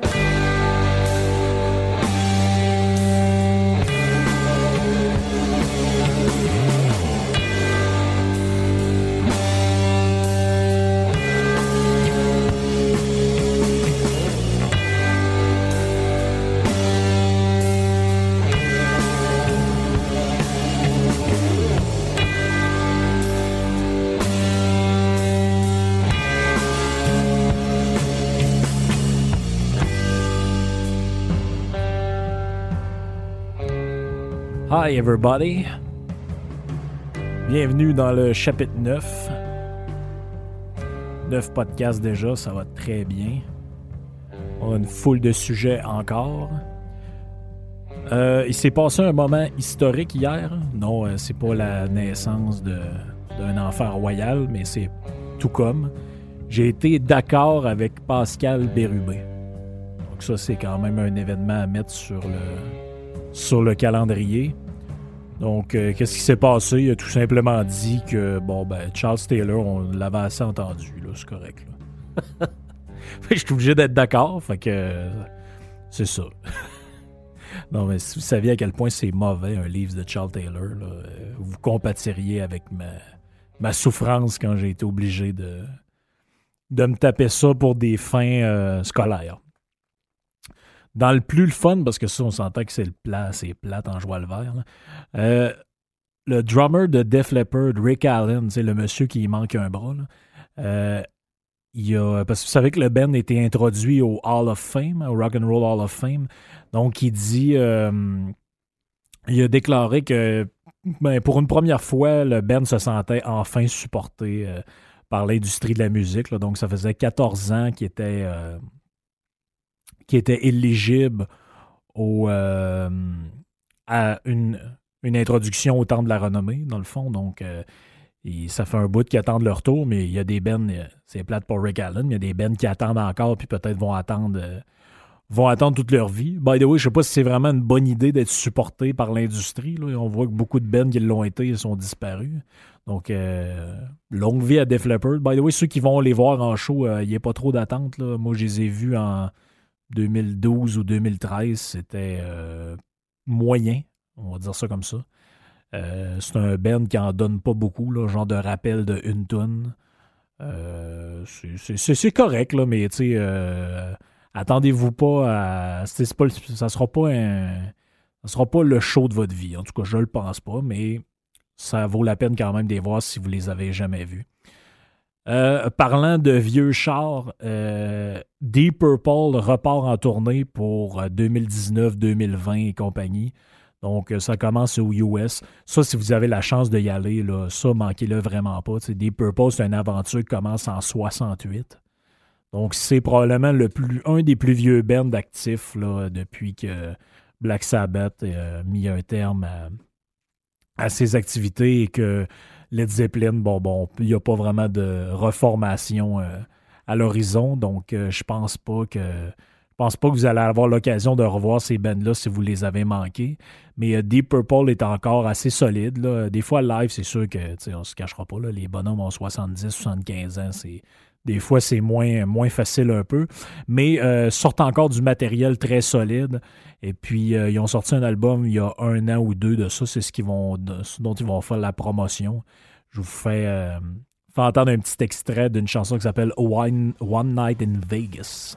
Bye. Hi everybody. Bienvenue dans le chapitre 9. 9 podcasts déjà, ça va très bien. On a une foule de sujets encore. Euh, il s'est passé un moment historique hier. Non, euh, c'est pas la naissance d'un enfant royal, mais c'est tout comme. J'ai été d'accord avec Pascal Bérubé. Donc ça, c'est quand même un événement à mettre sur le, sur le calendrier. Donc, euh, qu'est-ce qui s'est passé? Il a tout simplement dit que, bon, ben, Charles Taylor, on l'avait assez entendu, là, c'est correct. Là. je suis obligé d'être d'accord, fait que c'est ça. non, mais si vous saviez à quel point c'est mauvais un livre de Charles Taylor, euh, vous compatiriez avec ma, ma souffrance quand j'ai été obligé de, de me taper ça pour des fins euh, scolaires. Dans le plus le fun, parce que ça, on s'entend que c'est le plat, c'est plate en joie le vert. Euh, le drummer de Def Leppard, Rick Allen, c'est le monsieur qui manque un bras. Euh, il a, parce que vous savez que le band a été introduit au Hall of Fame, au Rock and Roll Hall of Fame. Donc, il dit, euh, il a déclaré que ben, pour une première fois, le band se sentait enfin supporté par l'industrie de la musique. Donc, ça faisait 14 ans qu'il était qui était éligible au, euh, à une, introduction au temps de la renommée, dans le fond. Donc, euh, ça fait un bout qui attendent leur tour, mais il y a des bennes, euh, c'est plate pour Rick Allen, il y a des bennes qui attendent encore, puis peut-être vont attendre, vont attendre toute leur vie. By the way, je sais pas si c'est vraiment une bonne idée d'être supporté par l'industrie. On voit que beaucoup de bennes qui l'ont été sont disparus. Donc, longue vie à Def Leppard. By the way, ceux qui vont les voir en show, il n'y a pas trop d'attente. Moi, je les ai vus en 2012 ou 2013, c'était euh, moyen, on va dire ça comme ça. Euh, c'est un band qui en donne pas beaucoup, là, genre de rappel de une tonne. Euh, c'est correct, là, mais tu attendez-vous pas à. Pas, ça sera pas un. Ça sera pas le show de votre vie. En tout cas, je le pense pas, mais ça vaut la peine quand même de les voir si vous les avez jamais vus. Euh, parlant de vieux chars, euh, Deep Purple repart en tournée pour 2019-2020 euh, et compagnie. Donc, ça commence aux US. Ça, si vous avez la chance d'y aller, là, ça, manquez-le vraiment pas. Deep Purple, c'est une aventure qui commence en 68. Donc, c'est probablement un des plus vieux bands actifs depuis que Black Sabbath a mis un terme à ses activités et que Led Zeppelin, bon, bon, il n'y a pas vraiment de reformation euh, à l'horizon, donc euh, je pense pas que je pense pas que vous allez avoir l'occasion de revoir ces bands-là si vous les avez manqués. Mais euh, Deep Purple est encore assez solide. Des fois, live, c'est sûr que on se cachera pas. les bonhommes ont 70, 75 ans. Des fois, c'est moins, moins facile un peu, mais euh, sortent encore du matériel très solide. Et puis, euh, ils ont sorti un album il y a un an ou deux de ça. C'est ce, qu'ils vont, dont ils vont faire la promotion. Je vous fais, euh, entendre un petit extrait d'une chanson qui s'appelle One Night in Vegas.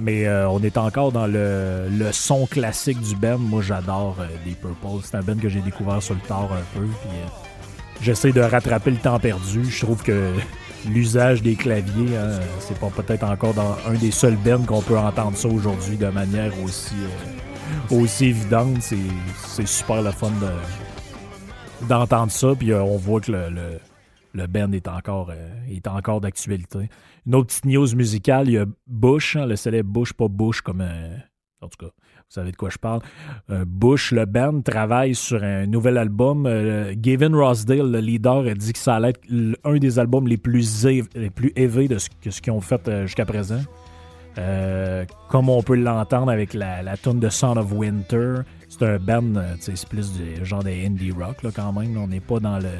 Mais euh, on est encore dans le, son classique du band. Moi, j'adore euh, Deep Purple. C'est un band que j'ai découvert sur le tard un peu. Euh, j'essaie de rattraper le temps perdu. Je trouve que l'usage des claviers, hein, c'est pas peut-être encore dans un des seuls bands qu'on peut entendre ça aujourd'hui de manière aussi aussi évidente. C'est super le fun d'entendre ça. Puis on voit que le, le, le band est encore, est encore d'actualité. Une autre petite news musicale, il y a Bush, hein, le célèbre Bush, pas Bush comme en tout cas, vous savez de quoi je parle. Euh, Bush, le band, travaille sur un nouvel album. Euh, Gavin Rossdale, le leader, a dit que ça allait être un des albums les plus, les plus élevés de ce, ce qu'ils ont fait euh, jusqu'à présent. comme on peut l'entendre avec la, la tune de Son of Winter, c'est un band, c'est plus du genre des indie rock là, quand même. On n'est pas dans le,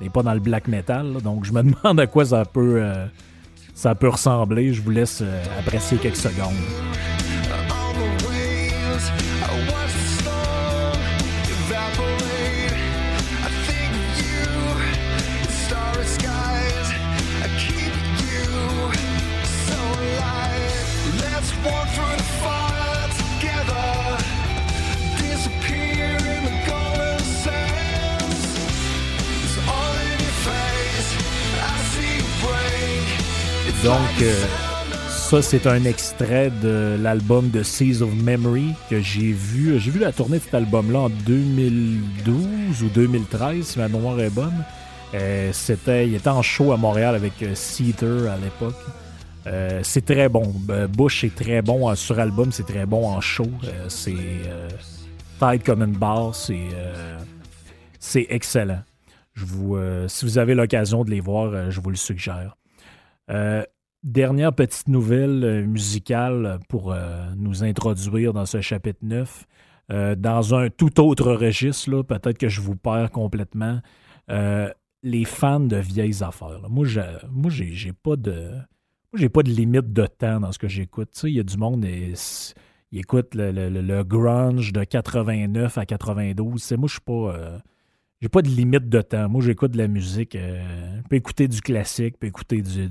n'est pas dans le black metal, donc je me demande à quoi ça peut, ça peut ressembler. Je vous laisse apprécier quelques secondes. Donc, euh, ça, c'est un extrait de l'album de Seas of Memory que j'ai vu. J'ai vu la tournée de cet album-là en 2012 ou 2013, si ma mémoire est bonne. Euh, c'était, il était en show à Montréal avec euh, à l'époque. C'est très bon. Bush est très bon sur album, c'est très bon en show. c'est tight comme une barre, c'est, excellent. Si vous avez l'occasion de les voir, je vous le suggère. Euh, dernière petite nouvelle euh, musicale pour euh, nous introduire dans ce chapitre 9. dans un tout autre registre, peut-être que je vous perds complètement. les fans de vieilles affaires. Moi, je, moi, j'ai, pas de. j'ai pas de limite de temps dans ce que j'écoute. Il y a du monde qui écoute le, grunge de 89 à 92. moi, je suis pas. J'ai pas de limite de temps. Moi, j'écoute de la musique. Euh, je peux écouter du classique, je peux écouter du,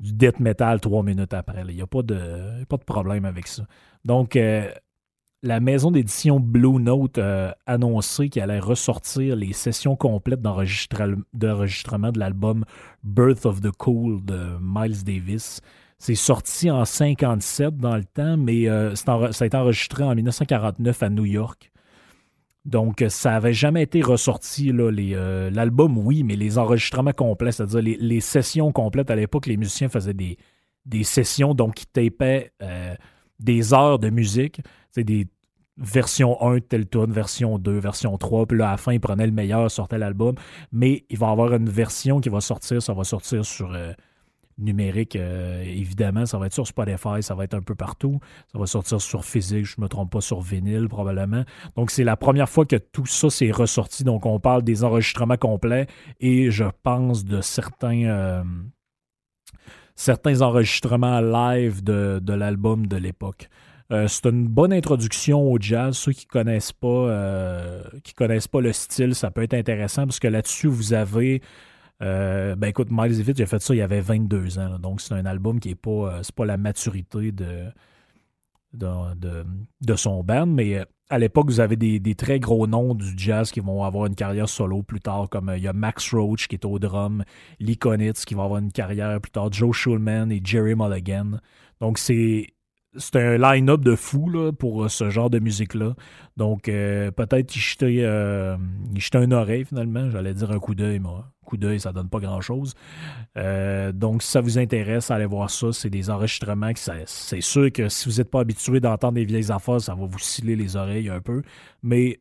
death metal trois minutes après. Il n'y a pas de, pas de problème avec ça. Donc, euh, la maison d'édition Blue Note a annoncé qu'elle allait ressortir les sessions complètes d'enregistrement de l'album Birth of the Cool de Miles Davis. C'est sorti en 57 dans le temps, mais euh, ça a été enregistré en 1949 à New York. Donc, ça n'avait jamais été ressorti. Euh, l'album, oui, mais les enregistrements complets, c'est-à-dire les, sessions complètes, à l'époque, les musiciens faisaient des, des sessions, donc ils tapaient euh, des heures de musique. C'est des versions 1 tel tune, version 2, version 3, puis là, à la fin, ils prenaient le meilleur, sortaient l'album. Mais il va y avoir une version qui va sortir, ça va sortir sur... Euh, numérique, euh, évidemment. Ça va être sur Spotify, ça va être un peu partout. Ça va sortir sur physique, je ne me trompe pas, sur vinyle probablement. Donc, c'est la première fois que tout ça s'est ressorti. Donc, on parle des enregistrements complets et je pense de certains, euh, enregistrements live de, l'album de l'époque. Euh, c'est une bonne introduction au jazz. Ceux qui connaissent pas, qui connaissent pas le style, ça peut être intéressant parce que là-dessus, vous avez euh, ben écoute, Miles Davis, j'ai fait ça il y avait 22 ans. donc c'est un album qui n'est pas, euh, pas la maturité de, de, son band. Mais euh, à l'époque, vous avez des, très gros noms du jazz qui vont avoir une carrière solo plus tard, comme il y a Max Roach qui est au drum, Lee Konitz qui va avoir une carrière plus tard, Joe Schulman et Jerry Mulligan. Donc c'est c'est un line-up de fou pour euh, ce genre de musique-là. Donc, euh, peut-être y jeter, euh, un oreille finalement. J'allais dire un coup d'œil, mais un coup d'œil, ça donne pas grand-chose. donc, si ça vous intéresse, allez voir ça. C'est des enregistrements. c'est sûr que si vous n'êtes pas habitué d'entendre des vieilles affaires, ça va vous sciller les oreilles un peu. Mais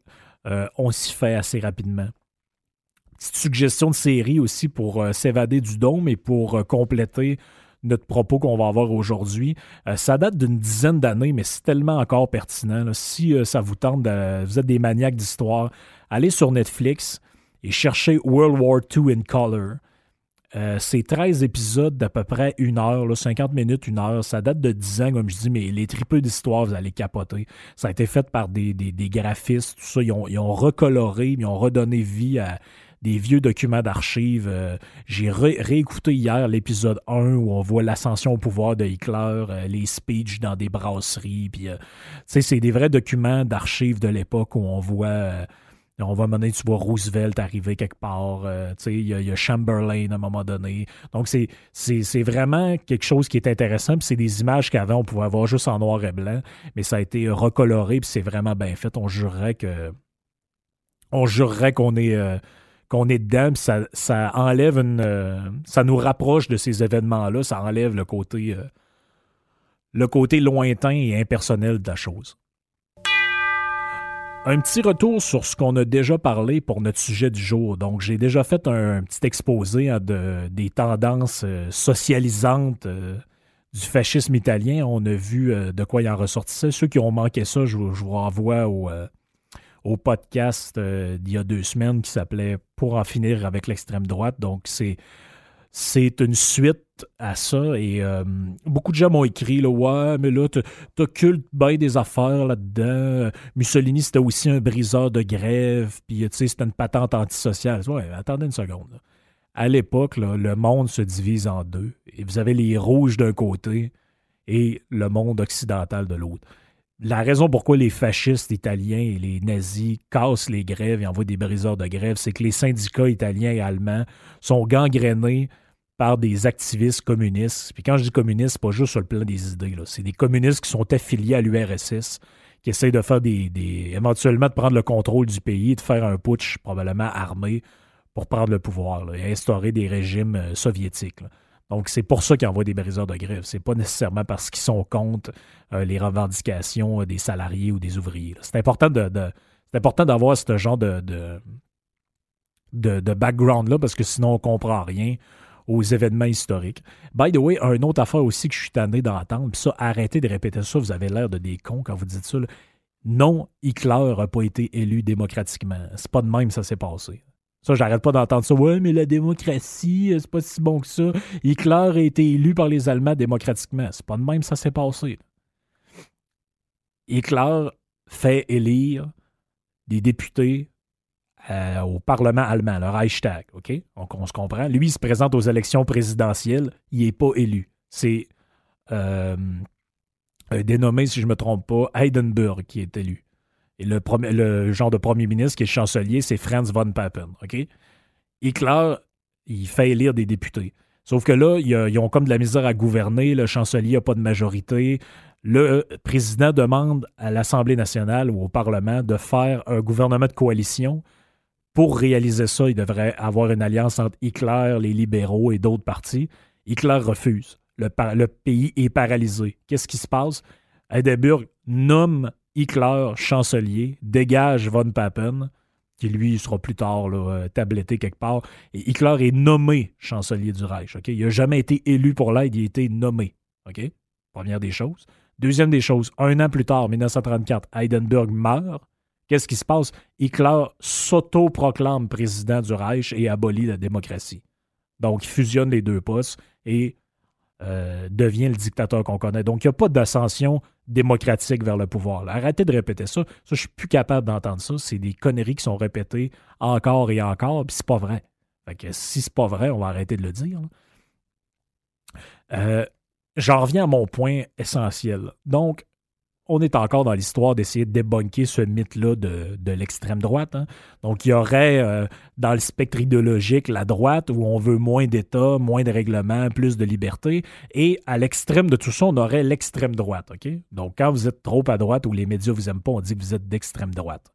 on s'y fait assez rapidement. Petite suggestion de série aussi pour s'évader du dôme et pour compléter notre propos qu'on va avoir aujourd'hui. Euh, ça date d'une dizaine d'années, mais c'est tellement encore pertinent. Si euh, ça vous tente, vous êtes des maniaques d'histoire, allez sur Netflix et cherchez World War II in Color. Euh, c'est 13 épisodes d'à peu près une heure, là, 50 minutes, une heure. Ça date de 10 ans, comme je dis, mais les tripeux d'histoire, vous allez capoter. Ça a été fait par des, graphistes, tout ça. Ils ont recoloré, ils ont redonné vie à, des vieux documents d'archives. Euh, j'ai réécouté hier l'épisode 1 où on voit l'ascension au pouvoir de Hitler, euh, les speeches dans des brasseries. Puis, euh, c'est des vrais documents d'archives de l'époque où on voit Roosevelt arriver quelque part. Il y, a Chamberlain à un moment donné. Donc, c'est, vraiment quelque chose qui est intéressant. C'est des images qu'avant, on pouvait avoir juste en noir et blanc. Mais ça a été recoloré. Puis c'est vraiment bien fait. On jurerait que. On jurerait qu'on est. qu'on est dedans, ça, enlève une. Euh, ça nous rapproche de ces événements-là, ça enlève le côté. le côté lointain et impersonnel de la chose. Un petit retour sur ce qu'on a déjà parlé pour notre sujet du jour. Donc, j'ai déjà fait un, petit exposé hein, de, des tendances euh, socialisantes euh, du fascisme italien. On a vu euh, de quoi il en ressortissait. Ceux qui ont manqué ça, je, vous renvoie au, au podcast d'il y a deux semaines qui s'appelait Pour en finir avec l'extrême droite. Donc, c'est c'est une suite à ça. Et euh, beaucoup de gens m'ont écrit là, Ouais, mais là, t'occultes bien des affaires là-dedans. Mussolini, c'était aussi un briseur de grève. Puis, tu sais, c'était une patente antisociale. Ouais, attendez une seconde. À l'époque, le monde se divise en deux. Et vous avez les rouges d'un côté et le monde occidental de l'autre. La raison pourquoi les fascistes italiens et les nazis cassent les grèves et envoient des briseurs de grève, c'est que les syndicats italiens et allemands sont gangrénés par des activistes communistes. Puis quand je dis communistes, c'est pas juste sur le plan des idées. C'est des communistes qui sont affiliés à l'URSS, qui essayent de faire des, éventuellement de prendre le contrôle du pays, de faire un putsch probablement armé pour prendre le pouvoir et instaurer des régimes euh, soviétiques. Donc, c'est pour ça qu'ils envoient des briseurs de grève. C'est pas nécessairement parce qu'ils sont contre euh, les revendications euh, des salariés ou des ouvriers. C'est important d'avoir ce genre de, background-là parce que sinon, on comprend rien aux événements historiques. By the way, un autre affaire aussi que je suis tanné d'entendre, puis ça, arrêtez de répéter ça, vous avez l'air de des cons quand vous dites ça. Non, Hitler n'a pas été élu démocratiquement. C'est pas de même ça s'est passé. Ça, j'arrête pas d'entendre ça. Ouais, mais la démocratie, c'est pas si bon que ça. Hitler a été élu par les Allemands démocratiquement. C'est pas de même ça s'est passé. Hitler fait élire des députés euh, au Parlement allemand, le Reichstag. OK? Donc, on se comprend. Lui, il se présente aux élections présidentielles. Il n'est pas élu. C'est euh, dénommé, si je ne me trompe pas, Heidenberg qui est élu. Le, genre de premier ministre qui est chancelier, c'est Franz von Papen. Hitler, il fait élire des députés. Sauf que là, ils ont comme de la misère à gouverner. Le chancelier n'a pas de majorité. Le président demande à l'Assemblée nationale ou au Parlement de faire un gouvernement de coalition. Pour réaliser ça, il devrait avoir une alliance entre Hitler, les libéraux et d'autres partis. Hitler refuse. Le, pays est paralysé. Qu'est-ce qui se passe? Edinburgh nomme Hitler chancelier, dégage von Papen, qui lui sera plus tard là, euh, tabletté quelque part. Hitler est nommé chancelier du Reich. Il n'a jamais été élu pour l'aide, il a été nommé. Première des choses. Deuxième des choses, un an plus tard, 1934, Heidenberg meurt. Qu'est-ce qui se passe? Hitler s'auto-proclame président du Reich et abolit la démocratie. Donc, il fusionne les deux postes et euh, devient le dictateur qu'on connaît. Donc, il n'y a pas d'ascension démocratique vers le pouvoir. Arrêtez de répéter ça. Ça, je suis plus capable d'entendre ça. C'est des conneries qui sont répétées encore et encore, puis c'est pas vrai. Fait que si c'est pas vrai, on va arrêter de le dire. Euh, j'en reviens à mon point essentiel. Donc, on est encore dans l'histoire d'essayer de débunker ce mythe-là de, l'extrême droite. Hein. Donc, il y aurait euh, dans le spectre idéologique la droite où on veut moins d'État, moins de règlements, plus de liberté. Et à l'extrême de tout ça, on aurait l'extrême droite. Donc, quand vous êtes trop à droite ou les médias vous aiment pas, on dit que vous êtes d'extrême droite.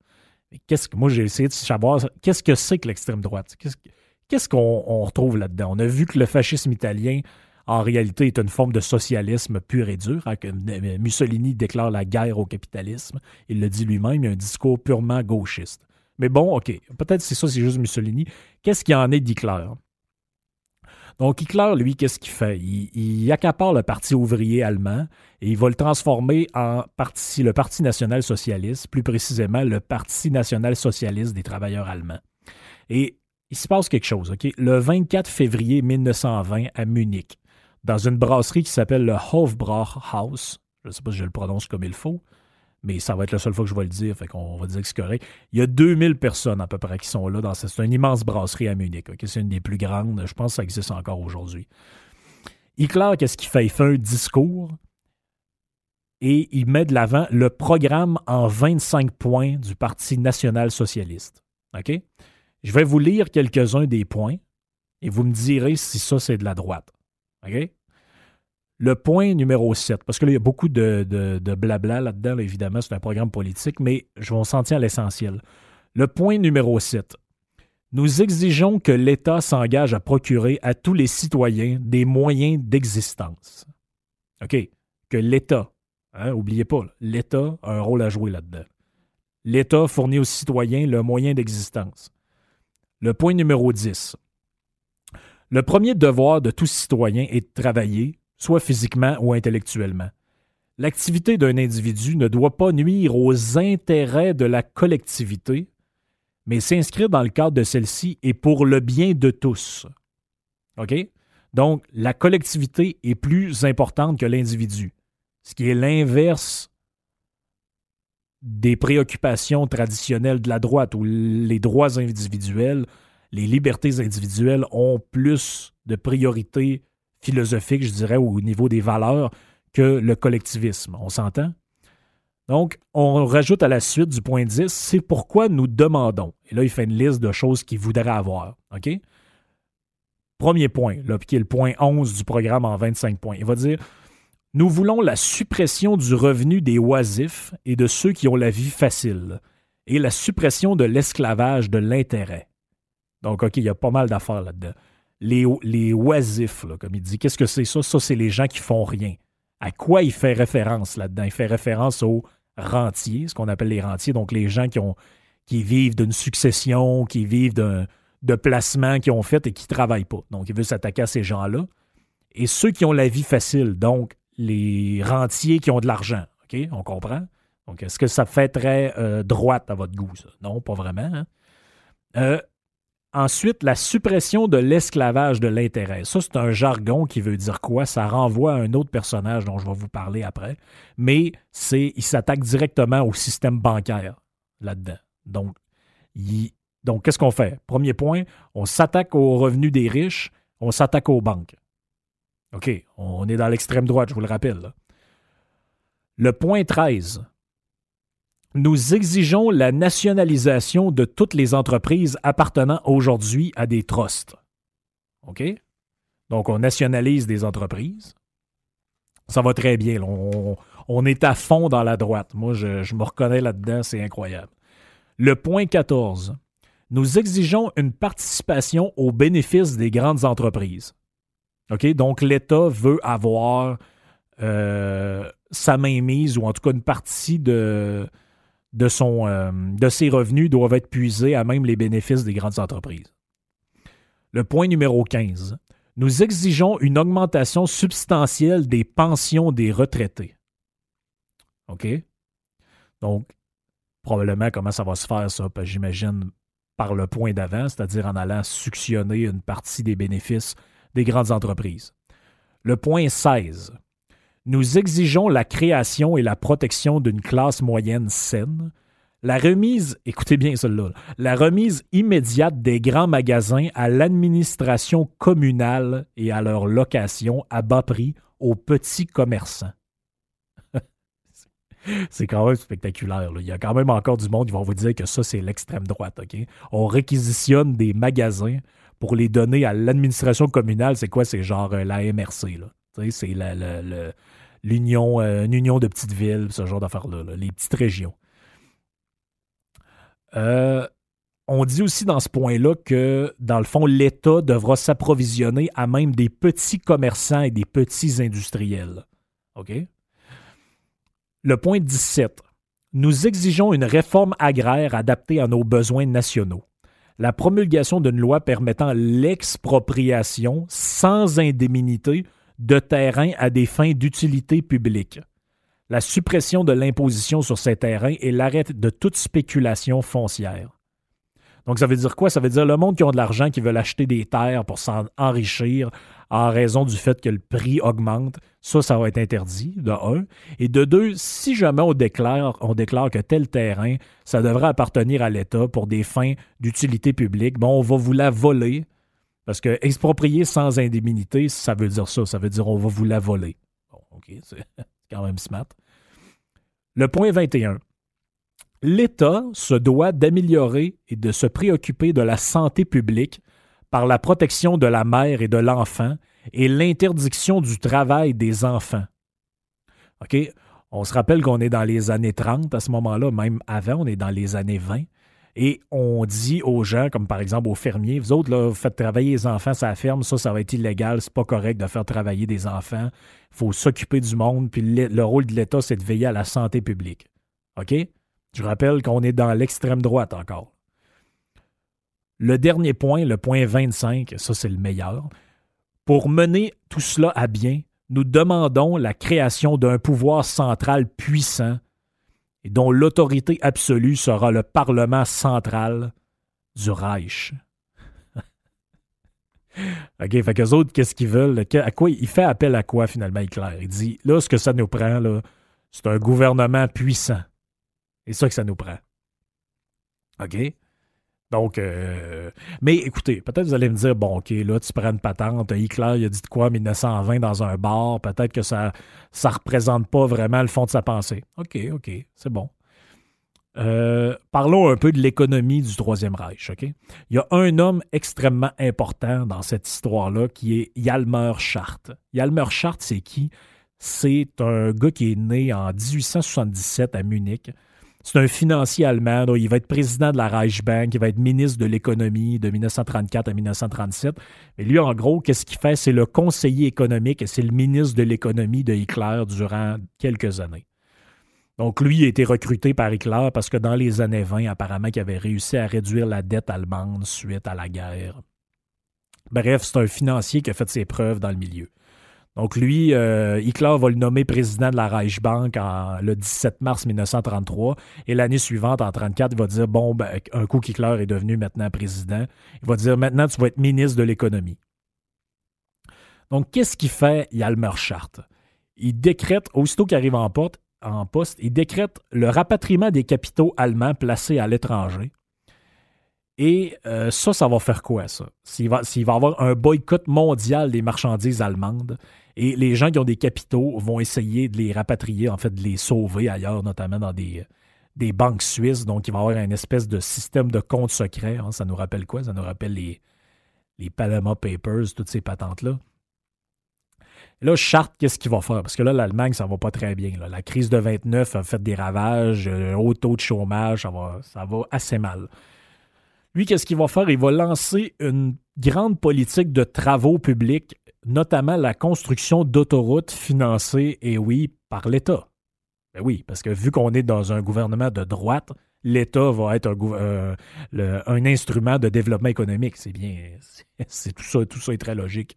qu'est-ce que moi j'ai essayé de savoir qu'est-ce que c'est que l'extrême droite? Qu'est-ce qu'on retrouve là-dedans? On a vu que le fascisme italien en réalité est une forme de socialisme pur et dur. Hein, Mussolini déclare la guerre au capitalisme. Il le dit lui-même, il a un discours purement gauchiste. Mais bon, OK, peut-être c'est ça, c'est juste Mussolini. Qu'est-ce qu'il en est d'Hitler? Donc Hitler, lui, qu'est-ce qu'il fait? Il, accapare le Parti ouvrier allemand et il va le transformer en parti, le Parti national socialiste, plus précisément le Parti national socialiste des travailleurs allemands. Et il se passe quelque chose, OK? Le 24 février 1920 à Munich, dans une brasserie qui s'appelle le Hofbrauhaus. Je ne sais pas si je le prononce comme il faut, mais ça va être la seule fois que je vais le dire, fait qu'on va dire que c'est correct. Il y a 2000 personnes à peu près qui sont là. dans C'est une immense brasserie à Munich. C'est une des plus grandes. Je pense que ça existe encore aujourd'hui. Hitler, qu'est-ce qu'il fait? Il fait un discours et il met de l'avant le programme en 25 points du Parti national-socialiste. OK? Je vais vous lire quelques-uns des points et vous me direz si ça, c'est de la droite. OK? Le point numéro 7, parce que là, il y a beaucoup de, de, blabla là-dedans, évidemment, c'est un programme politique, mais je vais en sentir l'essentiel. Le point numéro 7. Nous exigeons que l'État s'engage à procurer à tous les citoyens des moyens d'existence. OK? Que l'État, hein, pas, l'État a un rôle à jouer là-dedans. L'État fournit aux citoyens le moyen d'existence. Le point numéro 10. Le premier devoir de tout citoyen est de travailler, soit physiquement ou intellectuellement. L'activité d'un individu ne doit pas nuire aux intérêts de la collectivité, mais s'inscrire dans le cadre de celle-ci et pour le bien de tous. OK? Donc, la collectivité est plus importante que l'individu, ce qui est l'inverse des préoccupations traditionnelles de la droite où les droits individuels, les libertés individuelles ont plus de priorité philosophique, je dirais, au niveau des valeurs que le collectivisme. On s'entend? Donc, on rajoute à la suite du point 10, c'est pourquoi nous demandons. Et là, il fait une liste de choses qu'il voudrait avoir. OK? Premier point, là, qui est le point 11 du programme en 25 points. Il va dire Nous voulons la suppression du revenu des oisifs et de ceux qui ont la vie facile, et la suppression de l'esclavage de l'intérêt. Donc, OK, il y a pas mal d'affaires là-dedans les, oisifs, comme il dit. Qu'est-ce que c'est ça? Ça, c'est les gens qui font rien. À quoi il fait référence là-dedans? Il fait référence aux rentiers, ce qu'on appelle les rentiers, donc les gens qui, ont, qui vivent d'une succession, qui vivent de placements qu'ils ont fait et qui ne travaillent pas. Donc, il veut s'attaquer à ces gens-là. Et ceux qui ont la vie facile, donc les rentiers qui ont de l'argent. OK? On comprend? Donc, est-ce que ça fait très euh, droite à votre goût, ça? Non, pas vraiment. Hein? Euh, Ensuite, la suppression de l'esclavage de l'intérêt. Ça, c'est un jargon qui veut dire quoi? Ça renvoie à un autre personnage dont je vais vous parler après. Mais c'est, il s'attaque directement au système bancaire là-dedans. Donc, donc qu'est-ce qu'on fait? Premier point, on s'attaque aux revenus des riches, on s'attaque aux banques. OK, on est dans l'extrême droite, je vous le rappelle. Le point 13, nous exigeons la nationalisation de toutes les entreprises appartenant aujourd'hui à des trusts. OK? Donc, on nationalise des entreprises. Ça va très bien. On, est à fond dans la droite. Moi, je, me reconnais là-dedans. C'est incroyable. Le point 14. Nous exigeons une participation aux bénéfices des grandes entreprises. OK? Donc, l'État veut avoir euh, sa mainmise ou en tout cas une partie de, euh, de ses revenus doivent être puisés à même les bénéfices des grandes entreprises. Le point numéro 15. Nous exigeons une augmentation substantielle des pensions des retraités. OK? Donc, probablement, comment ça va se faire, ça? J'imagine par le point d'avant, c'est-à-dire en allant suctionner une partie des bénéfices des grandes entreprises. Le point 16. Nous exigeons la création et la protection d'une classe moyenne saine, la remise, écoutez bien cela, la remise immédiate des grands magasins à l'administration communale et à leur location à bas prix aux petits commerçants. c'est quand même spectaculaire. Il y a quand même encore du monde qui va vous dire que ça, c'est l'extrême droite. OK? On réquisitionne des magasins pour les donner à l'administration communale. C'est quoi? C'est genre euh, la MRC. Là. C'est l'union, euh, une union de petites villes, ce genre d'affaires-là, les petites régions. Euh, on dit aussi dans ce point-là que, dans le fond, l'État devra s'approvisionner à même des petits commerçants et des petits industriels. Le point 17. Nous exigeons une réforme agraire adaptée à nos besoins nationaux. La promulgation d'une loi permettant l'expropriation sans indemnité de terrain à des fins d'utilité publique, la suppression de l'imposition sur ces terrains et l'arrêt de toute spéculation foncière. Donc, ça veut dire quoi? Ça veut dire le monde qui a de l'argent, qui veut acheter des terres pour s'enrichir en raison du fait que le prix augmente. Ça, ça va être interdit, de un. Et de deux, si jamais on déclare, on déclare que tel terrain, ça devrait appartenir à l'État pour des fins d'utilité publique, bon, on va vous la voler parce que exproprier sans indemnité, ça veut dire ça. Ça veut dire on va vous la voler. Bon, OK, c'est quand même smart. Le point 21. L'État se doit d'améliorer et de se préoccuper de la santé publique par la protection de la mère et de l'enfant et l'interdiction du travail des enfants. OK? On se rappelle qu'on est dans les années 30 à ce moment-là, même avant, on est dans les années 20. Et on dit aux gens, comme par exemple aux fermiers, vous autres, là, vous faites travailler les enfants ça ferme, ça, ça va être illégal, c'est pas correct de faire travailler des enfants. Il faut s'occuper du monde, puis le rôle de l'État, c'est de veiller à la santé publique. OK? Je rappelle qu'on est dans l'extrême droite encore. Le dernier point, le point 25, ça c'est le meilleur. Pour mener tout cela à bien, nous demandons la création d'un pouvoir central puissant et dont l'autorité absolue sera le Parlement central du Reich. OK, fait qu'eux autres, qu'est-ce qu'ils veulent? Quoi, il fait appel à quoi finalement, Hitler? Il dit, là, ce que ça nous prend, là, c'est un gouvernement puissant. C'est ça que ça nous prend. OK? Donc, euh, mais écoutez, peut-être vous allez me dire, bon, OK, là, tu prends une patente, Hitler, il a dit de quoi 1920 dans un bar, peut-être que ça ne représente pas vraiment le fond de sa pensée. OK, OK, c'est bon. Euh, parlons un peu de l'économie du Troisième Reich. OK? Il y a un homme extrêmement important dans cette histoire-là qui est Yalmer Schart. Yalmer Schart, c'est qui? C'est un gars qui est né en 1877 à Munich. C'est un financier allemand. il va être président de la Reichsbank, il va être ministre de l'économie de 1934 à 1937. Mais lui, en gros, qu'est-ce qu'il fait? C'est le conseiller économique et c'est le ministre de l'économie de Hitler durant quelques années. Donc, lui il a été recruté par Hitler parce que dans les années 20, apparemment, il avait réussi à réduire la dette allemande suite à la guerre. Bref, c'est un financier qui a fait ses preuves dans le milieu. Donc lui, euh, Hitler va le nommer président de la Reichsbank le 17 mars 1933. Et l'année suivante, en 1934, il va dire, bon, ben, un coup qu'Hitler est devenu maintenant président, il va dire, maintenant, tu vas être ministre de l'économie. Donc, qu'est-ce qu'il fait Yalmer Schart? Il décrète, aussitôt qu'il arrive en, poste, il décrète le rapatriement des capitaux allemands placés à l'étranger. Et euh, ça, ça va faire quoi, ça? S'il va, s'il va avoir un boycott mondial des marchandises allemandes, et les gens qui ont des capitaux vont essayer de les rapatrier, en fait, de les sauver ailleurs, notamment dans des, des banques suisses. Donc, il va y avoir une espèce de système de compte secret. Hein. Ça nous rappelle quoi? Ça nous rappelle les, les Panama Papers, toutes ces patentes-là. Là, Charte, qu'est-ce qu'il va faire? Parce que là, l'Allemagne, ça va pas très bien. La crise de 29 a fait des ravages, un haut taux de chômage, ça va, ça va assez mal. Lui, qu'est-ce qu'il va faire? Il va lancer une grande politique de travaux publics notamment la construction d'autoroutes financées, et oui, par l'État. Ben oui, parce que vu qu'on est dans un gouvernement de droite, l'État va être un, euh, instrument de développement économique. C'est bien, c'est tout ça, tout ça est très logique.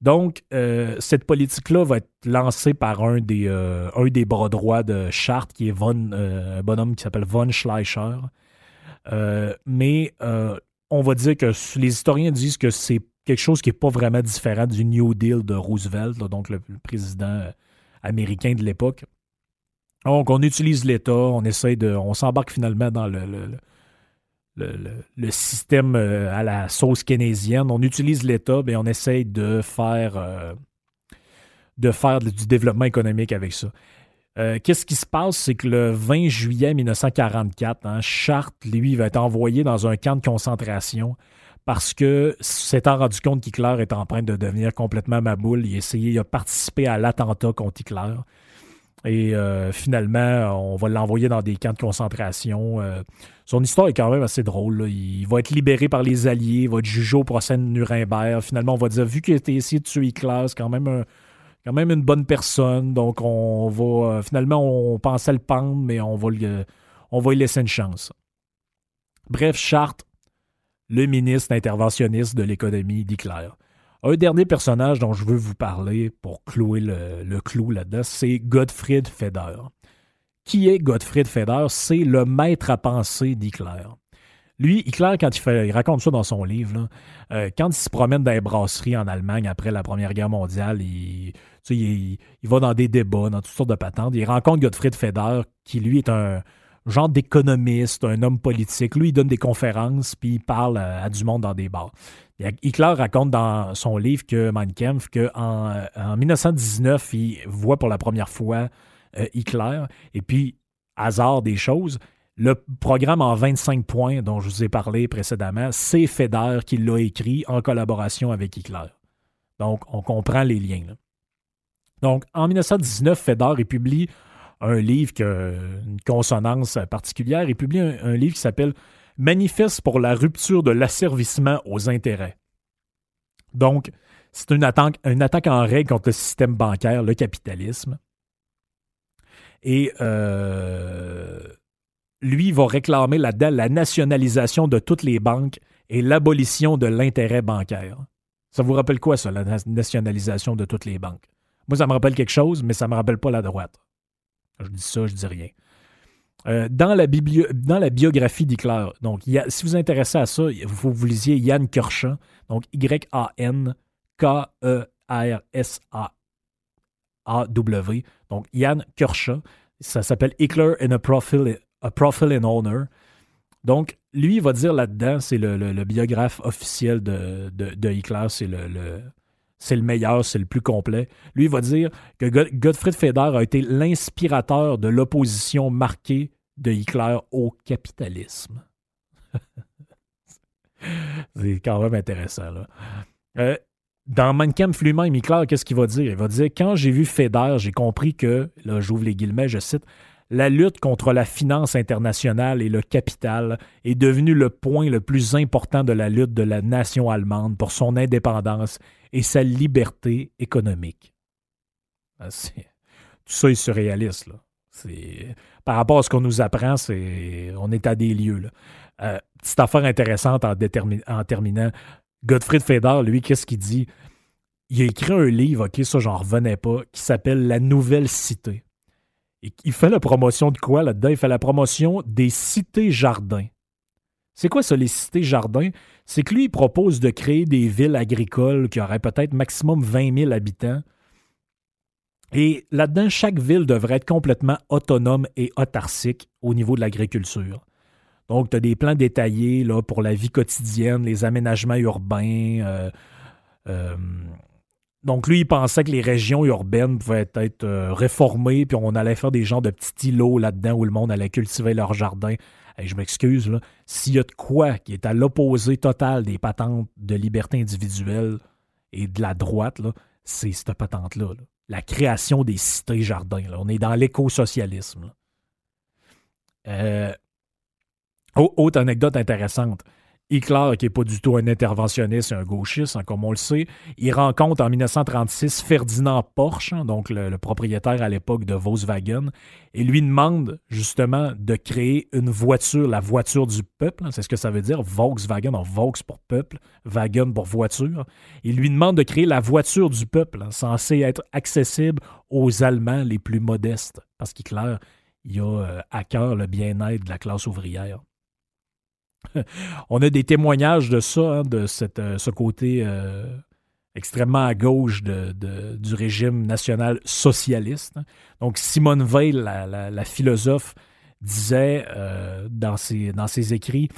Donc, euh, cette politique-là va être lancée par un des, euh, bras droits de Chartres, qui est un bonhomme qui s'appelle von Schleicher. mais on va dire que les historiens disent que c'est quelque chose qui n'est pas vraiment différent du New Deal de Roosevelt, donc le, président euh, américain de l'époque. Donc, on utilise l'État, on essaie de. On s'embarque finalement dans le, le, système euh, à la sauce keynésienne. On utilise l'État, mais on essaie de faire, euh, de faire du développement économique avec ça. Qu'est-ce qui se passe? C'est que le 20 juillet 1944, hein, Chartres, lui, va être envoyé dans un camp de concentration parce que s'étant rendu compte qu'Hitler est en train de devenir complètement maboule, il a essayé, il a participé à l'attentat contre Hitler. Et euh, finalement, on va l'envoyer dans des camps de concentration. Euh, son histoire est quand même assez drôle. Il va être libéré par les Alliés, il va être jugé au procès de Nuremberg. Finalement, on va dire, vu qu'il a essayé de tuer Hitler, c'est quand même quand même une bonne personne. Donc, on va euh, finalement, on pensait le pendre, mais on va, on va lui laisser une chance. Bref, Chartres le ministre interventionniste de l'économie d'Hitler. Un dernier personnage dont je veux vous parler pour clouer le, clou là-dedans, c'est Gottfried Feder. Qui est Gottfried Feder? C'est le maître à penser d'Hitler. Lui, Hitler, quand il, fait, il raconte ça dans son livre, euh, quand il se promène dans les brasseries en Allemagne après la Première Guerre mondiale, il, va dans des débats, dans toutes sortes de patentes. Il rencontre Gottfried Feder, qui lui est un, genre d'économiste, un homme politique. Lui, il donne des conférences, puis il parle à, du monde dans des bars. Hitler raconte dans son livre que Mein Kampf qu'en en 1919, il voit pour la première fois euh, Hitler, et puis hasard des choses, le programme en 25 points dont je vous ai parlé précédemment, c'est Feder qui l'a écrit en collaboration avec Hitler. Donc, on comprend les liens. Donc, en 1919, Feder publie un livre qui a une consonance particulière. Il publie un, livre qui s'appelle Manifeste pour la rupture de l'asservissement aux intérêts. Donc, c'est une attaque, en règle contre le système bancaire, le capitalisme. Et euh, lui va réclamer là-dedans la nationalisation de toutes les banques et l'abolition de l'intérêt bancaire. Ça vous rappelle quoi, ça, la nationalisation de toutes les banques? Moi, ça me rappelle quelque chose, mais ça ne me rappelle pas la droite. Je dis ça, je dis rien. Euh, dans, la dans, la biographie d'Hitler, donc si vous vous intéressez à ça, il faut que vous lisiez Yann Kershaw, donc Y-A-N K-E-R-S-A-A-W, donc Yann Kershaw. Ça s'appelle Hitler in a Profile a Profile in Honor. Donc, lui, il va dire là-dedans, c'est le, biographe officiel de, de, Hitler, c'est le, c'est le meilleur, c'est le plus complet. Lui, il va dire que Gottfried Feder a été l'inspirateur de l'opposition marquée de Hitler au capitalisme. c'est quand même intéressant. Là. Euh, dans Mein Kampf lui-même, Hitler, qu'est-ce qu'il va dire? Il va dire Quand j'ai vu Feder, j'ai compris que, là, j'ouvre les guillemets, je cite, la lutte contre la finance internationale et le capital est devenue le point le plus important de la lutte de la nation allemande pour son indépendance et sa liberté économique. Ah, tout ça est surréaliste. Là. Par rapport à ce qu'on nous apprend, c'est, on est à des lieux. Euh, petite affaire intéressante en, en terminant. Gottfried Feder, lui, qu'est-ce qu'il dit? Il a écrit un livre, ok, ça j'en revenais pas, qui s'appelle La Nouvelle Cité il fait la promotion de quoi là-dedans? Il fait la promotion des cités-jardins. C'est quoi ça, les cités-jardins? C'est que lui, il propose de créer des villes agricoles qui auraient peut-être maximum 20 000 habitants. Et là-dedans, chaque ville devrait être complètement autonome et autarcique au niveau de l'agriculture. Donc, tu as des plans détaillés là, pour la vie quotidienne, les aménagements urbains, euh, euh, donc, lui, il pensait que les régions urbaines pouvaient être euh, réformées, puis on allait faire des genres de petits îlots là-dedans où le monde allait cultiver leur jardin. Je m'excuse. S'il y a de quoi qui est à l'opposé total des patentes de liberté individuelle et de la droite, c'est cette patente-là. La création des cités-jardins. On est dans l'écosocialisme. Euh, autre anecdote intéressante. Hitler, qui n'est pas du tout un interventionniste, un gauchiste, hein, comme on le sait, il rencontre en 1936 Ferdinand Porsche, hein, donc le, propriétaire à l'époque de Volkswagen, et lui demande justement de créer une voiture, la voiture du peuple. Hein, c'est ce que ça veut dire, Volkswagen, en Volks pour peuple, Wagen pour voiture. Il lui demande de créer la voiture du peuple, censée être accessible aux Allemands les plus modestes, parce qu'Hitler, il a euh, à cœur le bien-être de la classe ouvrière. on a des témoignages de ça, hein, de euh, ce côté euh, extrêmement à gauche du régime national socialiste. Donc, Simone Veil, la, philosophe, disait euh, dans, ses, dans ses écrits,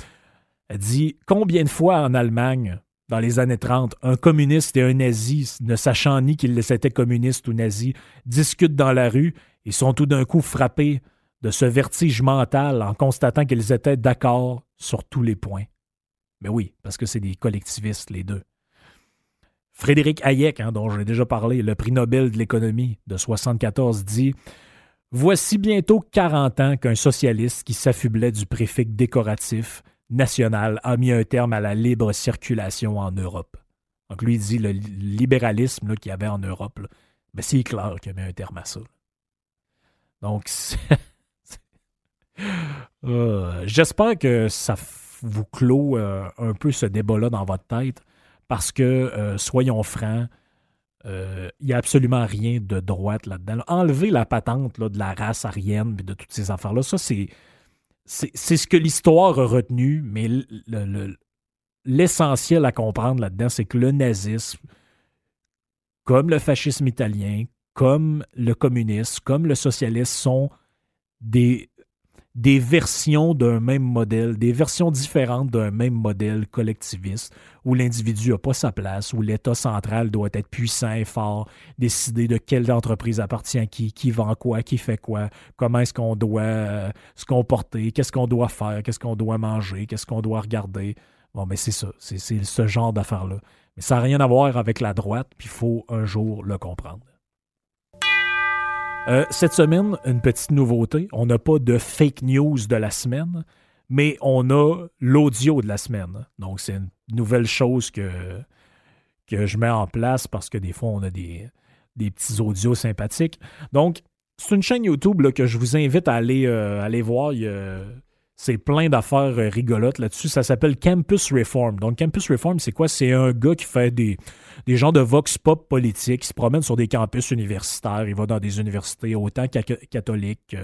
elle dit Combien de fois en Allemagne, dans les années 30, un communiste et un nazi, ne sachant ni qu'ils étaient communistes ou nazis, discutent dans la rue et sont tout d'un coup frappés de ce vertige mental en constatant qu'ils étaient d'accord sur tous les points. Mais oui, parce que c'est des collectivistes, les deux. Frédéric Hayek, hein, dont j'ai déjà parlé, le prix Nobel de l'économie de 1974, dit Voici bientôt 40 ans qu'un socialiste qui s'affublait du préfixe décoratif national a mis un terme à la libre circulation en Europe. Donc lui, il dit le libéralisme qu'il y avait en Europe, mais c'est clair qu'il a mis un terme à ça. Donc, Euh, j'espère que ça vous clôt euh, un peu ce débat-là dans votre tête parce que, euh, soyons francs, il n'y a absolument rien de droite là-dedans. Enlever la patente de la race arienne et de toutes ces affaires-là, ça, c'est, c'est, ce que l'histoire a retenu, mais l'essentiel à comprendre là-dedans, c'est que le nazisme, comme le fascisme italien, comme le communisme, comme le socialisme, sont des des versions d'un même modèle, des versions différentes d'un même modèle collectiviste, où l'individu n'a pas sa place, où l'État central doit être puissant et fort, décider de quelle entreprise appartient à qui, qui vend quoi, qui fait quoi, comment est-ce qu'on doit euh, se comporter, qu'est-ce qu'on doit faire, qu'est-ce qu'on doit manger, qu'est-ce qu'on doit regarder. Bon, mais c'est ça, c'est ce genre d'affaires-là. Mais ça n'a rien à voir avec la droite, puis il faut un jour le comprendre. Euh, cette semaine, une petite nouveauté. On n'a pas de fake news de la semaine, mais on a l'audio de la semaine. Donc, c'est une nouvelle chose que, que je mets en place parce que des fois, on a des, des petits audios sympathiques. Donc, c'est une chaîne YouTube que je vous invite à aller, euh, aller voir. C'est plein d'affaires euh, rigolotes là-dessus. Ça s'appelle Campus Reform. Donc, Campus Reform, c'est quoi? C'est un gars qui fait des, des gens de vox pop politique. Il se promène sur des campus universitaires. Il va dans des universités autant catholiques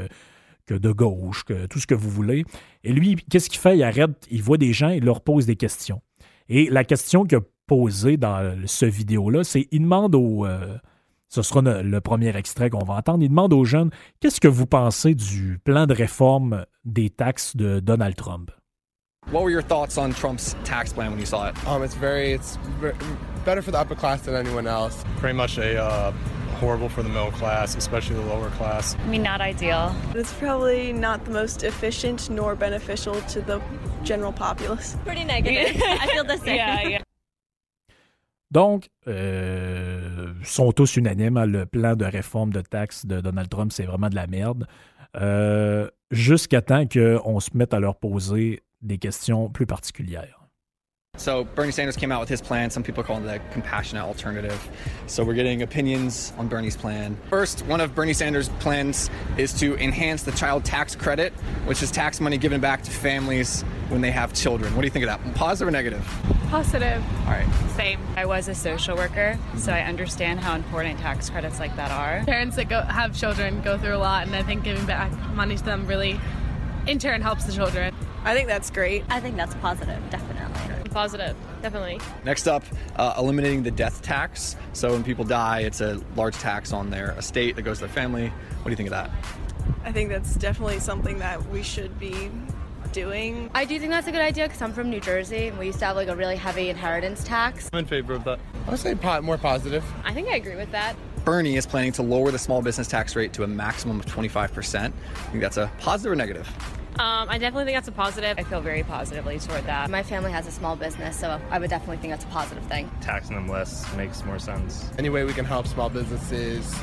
que, de gauche, que tout ce que vous voulez. Et lui, qu'est-ce qu'il fait? Il arrête, il voit des gens, il leur pose des questions. Et la question qu'il a posée dans ce vidéo-là, c'est il demande aux. Euh, ce sera le premier extrait qu'on va entendre. Il demande aux jeunes qu'est-ce que vous pensez du plan de réforme des taxes de Donald Trump? What were your thoughts on Trump's tax plan when you saw it? Um, it's very, it's better for the upper class than anyone else. Pretty much a uh, horrible for the middle class, especially the lower class. I mean, not ideal. It's probably not the most efficient nor beneficial to the general populace. Pretty negative. I feel the same. Yeah, yeah. Donc, euh, sont tous unanimes. Hein, le plan de réforme de taxes de Donald Trump, c'est vraiment de la merde. Euh, Jusqu'à temps qu'on se mette à leur poser des questions plus particulières. So Bernie Sanders came out with his plan. Some people call it the compassionate alternative. So we're getting opinions on Bernie's plan. First, one of Bernie Sanders' plans is to enhance the child tax credit, which is tax money given back to families when they have children. What do you think of that? Positive or negative? Positive. All right. Same. I was a social worker, mm-hmm. so I understand how important tax credits like that are. Parents that go have children go through a lot, and I think giving back money to them really, in turn, helps the children. I think that's great. I think that's positive, definitely. Positive, definitely. Next up, uh, eliminating the death tax. So when people die, it's a large tax on their estate that goes to their family. What do you think of that? I think that's definitely something that we should be doing. I do think that's a good idea because I'm from New Jersey and we used to have like a really heavy inheritance tax. I'm in favor of that. I would say po- more positive. I think I agree with that. Bernie is planning to lower the small business tax rate to a maximum of 25%. I think that's a positive or negative? Um, I definitely think that's a positive. I feel very positively toward that. My family has a small business, so I would definitely think that's a positive thing. Taxing them less makes more sense. Any way we can help small businesses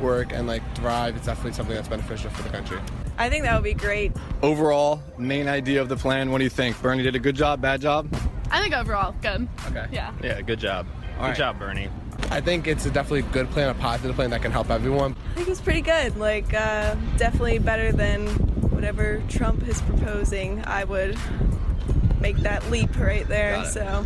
work and like thrive, it's definitely something that's beneficial for the country. I think that would be great. Overall, main idea of the plan, what do you think? Bernie did a good job, bad job? I think overall, good. Okay. Yeah. Yeah, good job. All good right. job, Bernie. I think it's a definitely good plan, a positive plan that can help everyone. I think it's pretty good. Like, uh, definitely better than whatever Trump is proposing. I would make that leap right there. So.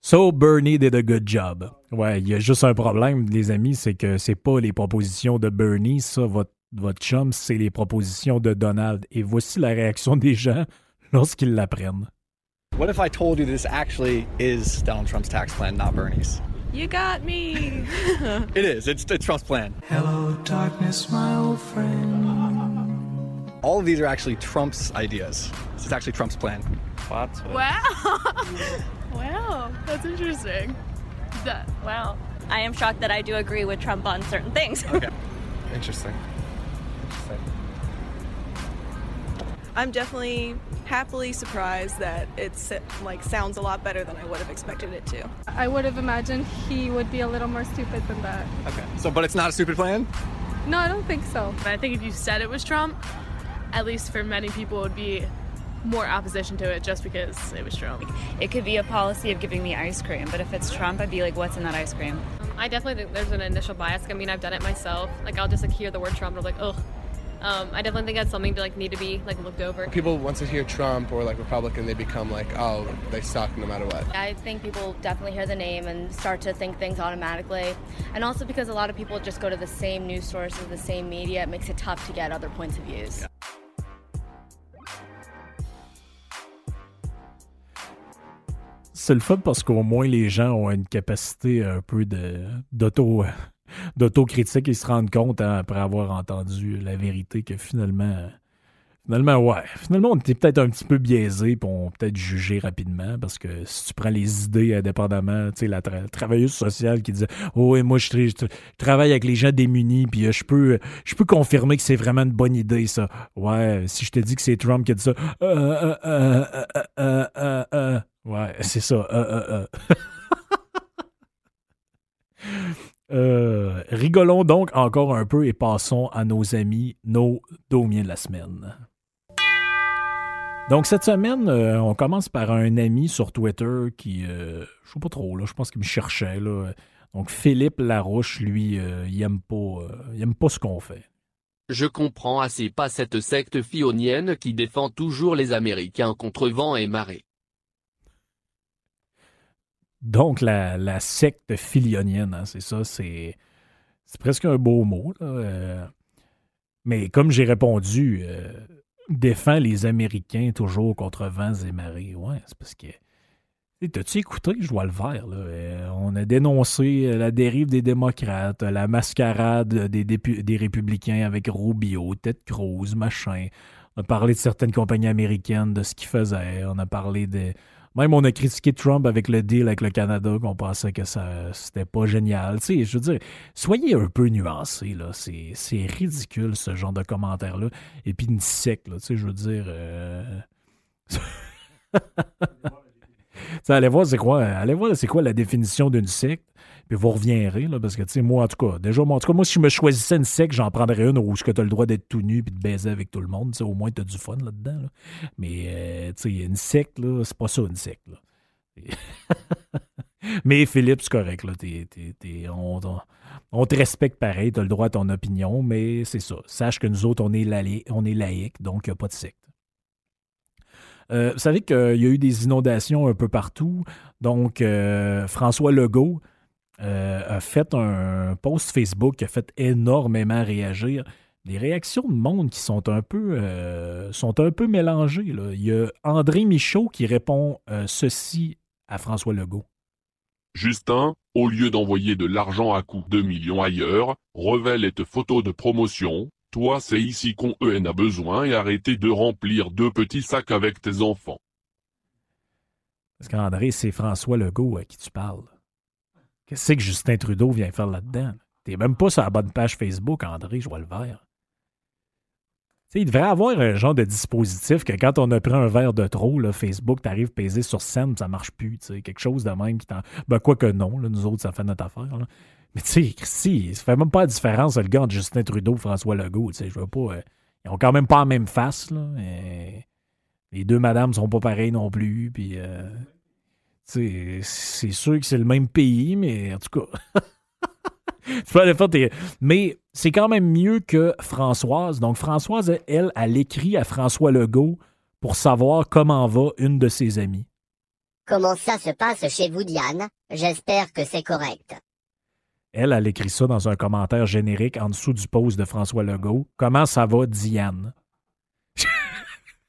So Bernie did a good job. Ouais, il y a juste un problème, les amis, c'est que c'est pas les propositions de Bernie, ça, votre, votre chum, c'est les propositions de Donald. Et voici la réaction des gens lorsqu'ils l'apprennent. What if I told you this actually is Donald Trump's tax plan, not Bernie's? You got me. It is. It's, it's Trump's plan. Hello, darkness, my old friend. All of these are actually Trump's ideas. This is actually Trump's plan. What? wow. wow. That's interesting. That, wow. I am shocked that I do agree with Trump on certain things. Okay. Interesting. Interesting. I'm definitely happily surprised that it's like sounds a lot better than I would have expected it to. I would have imagined he would be a little more stupid than that. Okay. So, but it's not a stupid plan? No, I don't think so. But I think if you said it was Trump, at least for many people, it would be more opposition to it just because it was Trump. It could be a policy of giving me ice cream, but if it's Trump, I'd be like, what's in that ice cream? I definitely think there's an initial bias. I mean, I've done it myself. Like, I'll just like hear the word Trump and I'm like, ugh. Um, I definitely think that's something to like need to be like looked over. People once they hear Trump or like Republican, they become like, oh, they suck no matter what. I think people definitely hear the name and start to think things automatically. And also because a lot of people just go to the same news sources, the same media, it makes it tough to get other points of views. C'est le fun parce qu'au moins les gens ont une capacité un peu d'auto d'autocritique et se rendre compte hein, après avoir entendu la vérité que finalement Finalement, ouais. Finalement, on était peut-être un petit peu biaisé, puis on peut-être jugé rapidement, parce que si tu prends les idées indépendamment, tu sais, la travailleuse sociale qui disait Oh, et moi, je, travaille avec les gens démunis, puis euh, je peux, je peux confirmer que c'est vraiment une bonne idée, ça. Ouais, si je te dis que c'est Trump qui a dit ça, euh, euh, euh ouais, c'est ça. rigolons donc encore un peu et passons à nos amis, nos domiens de la semaine. Donc, cette semaine, euh, on commence par un ami sur Twitter qui, euh, je sais pas trop, là, je pense qu'il me cherchait. Là. Donc, Philippe Larouche, lui, euh, il aime pas, il aime pas ce qu'on fait. Je comprends assez pas cette secte fionienne qui défend toujours les Américains contre vent et marée. Donc, la, secte filionienne, hein, c'est ça, c'est, c'est presque un beau mot. Là, mais comme j'ai répondu, défend les Américains toujours contre vents et marées. Ouais, c'est parce que. T'as-tu écouté, je vois le vert, là? Euh, on a dénoncé la dérive des démocrates, la mascarade des, des républicains avec Rubio, Ted Cruz, machin. On a parlé de certaines compagnies américaines, de ce qu'ils faisaient. On a parlé de, même on a critiqué Trump avec le deal avec le Canada, qu'on pensait que ça c'était pas génial. Tu sais, je veux dire, soyez un peu nuancés, là. C'est ridicule, ce genre de commentaires-là. Et puis une secte, là. Tu sais, je veux dire. Euh... allez voir c'est quoi, allez voir c'est quoi la définition d'une secte? Puis vous reviendrez, là, parce que, tu sais, moi, en tout cas, déjà, moi, en tout cas, moi, si je me choisissais une secte, j'en prendrais une où tu as le droit d'être tout nu puis de baiser avec tout le monde. au moins, tu as du fun là-dedans. Mais, euh, tu sais, une secte, là, c'est pas ça, une secte. Là. Mais Philippe, c'est correct. Là. on, te respecte pareil, tu as le droit à ton opinion, mais c'est ça. Sache que nous autres, on est, laïcs, on est laïque, donc il n'y a pas de secte. Euh, vous savez qu'il y a eu des inondations un peu partout. Donc, euh, François Legault, euh, a fait un post Facebook qui a fait énormément réagir. Des réactions de monde qui sont un peu, euh, sont un peu mélangées. Il y a André Michaud qui répond euh, ceci à François Legault. Justin, au lieu d'envoyer de l'argent à coup de millions ailleurs, révèle tes photos de promotion. Toi, c'est ici qu'on en a besoin et arrêtez de remplir deux petits sacs avec tes enfants. Parce qu'André, c'est François Legault à qui tu parles. Qu'est-ce que Justin Trudeau vient faire là-dedans? T'es même pas sur la bonne page Facebook, André, je vois le vert. il devrait avoir un genre de dispositif que quand on a pris un verre de trop, là, Facebook, t'arrives peser sur scène, ça marche plus. Quelque chose de même qui t'en. Ben, quoi que non, nous autres, ça fait notre affaire. Mais tu sais, si, ça fait même pas la différence, le gars entre Justin Trudeau François Legault. Je veux pas. Euh, ils ont quand même pas la même face. Là, les deux madames sont pas pareilles non plus. Euh, c'est sûr que c'est le même pays, mais en tout cas. tu peux aller faire Mais c'est quand même mieux que Françoise. Donc, Françoise, elle, elle écrit à François Legault pour savoir comment va une de ses amies. Comment ça se passe chez vous, Diane? J'espère que c'est correct. Elle, elle écrit ça dans un commentaire générique en dessous du post de François Legault. Comment ça va, Diane?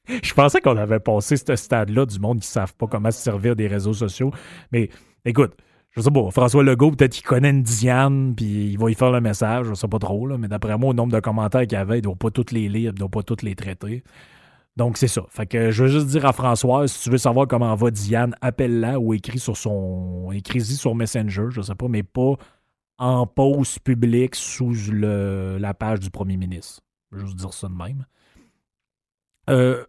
Je pensais qu'on avait passé ce stade-là du monde qui ne savent pas comment se servir des réseaux sociaux. Mais écoute, je sais pas, François Legault, peut-être qu'il connaît une Diane, puis il va y faire le message, je sais pas trop, là, mais d'après moi, au nombre de commentaires qu'il y avait, il doit pas toutes les lire, il doit pas toutes les traiter. Donc, c'est ça. Fait que je veux juste dire à François, si tu veux savoir comment va Diane, appelle-la ou écris sur son. écris-y sur Messenger, je sais pas, mais pas en pause publique sous la page du premier ministre. Je veux juste dire ça de même. Euh,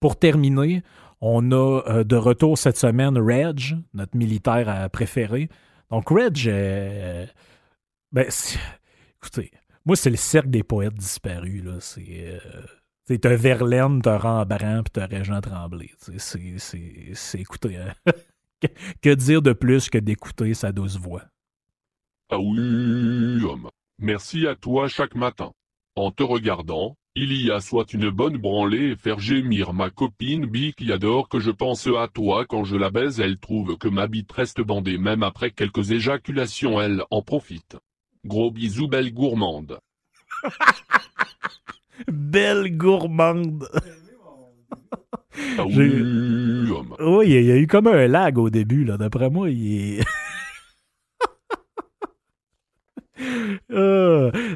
pour terminer, on a euh, de retour cette semaine Reg, notre militaire euh, préféré. Donc, Reg, ben, écoutez, moi, c'est le cercle des poètes disparus. Là. C'est. t'as Verlaine, t'as Rembrandt, puis t'as Régent Tremblay. C'est, écoutez, hein. que dire de plus que d'écouter sa douce voix? Ah oui, homme. Merci à toi chaque matin. En te regardant, il y a soit une bonne branlée et faire gémir ma copine Bi qui adore que je pense à toi quand je la baise elle trouve que ma bite reste bandée même après quelques éjaculations elle en profite. Gros bisous belle gourmande. belle gourmande. Ah oui, oui, il y a eu comme un lag au début, là. D'après moi, il est.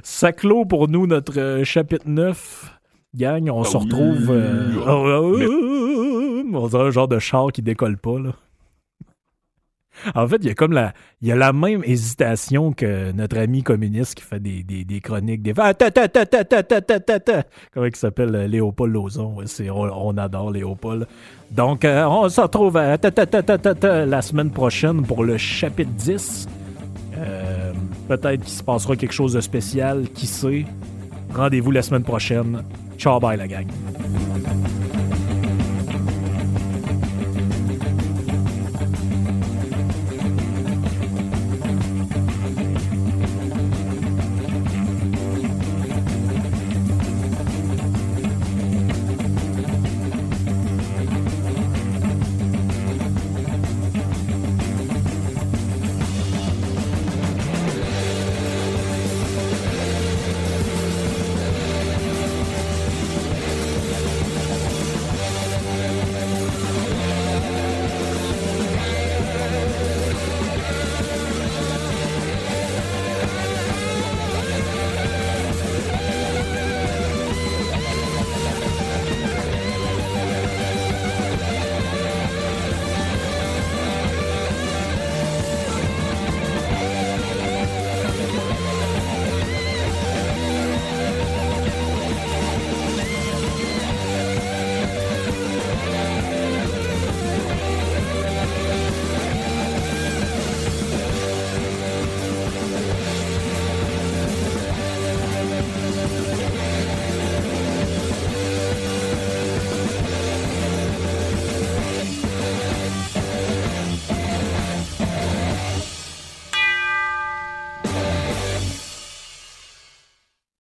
ça clôt pour nous notre chapitre 9. Gang, on se retrouve. On dirait un genre de char qui décolle pas, là. En fait, il y a comme la, y a la même hésitation que notre ami communiste qui fait des, des, chroniques, des. Comment il s'appelle Léopold Lozon. On, adore Léopold. Donc, on se retrouve à, la semaine prochaine pour le chapitre 10. Euh, peut-être qu'il se passera quelque chose de spécial, qui sait? Rendez-vous la semaine prochaine. Ciao, bye la gang.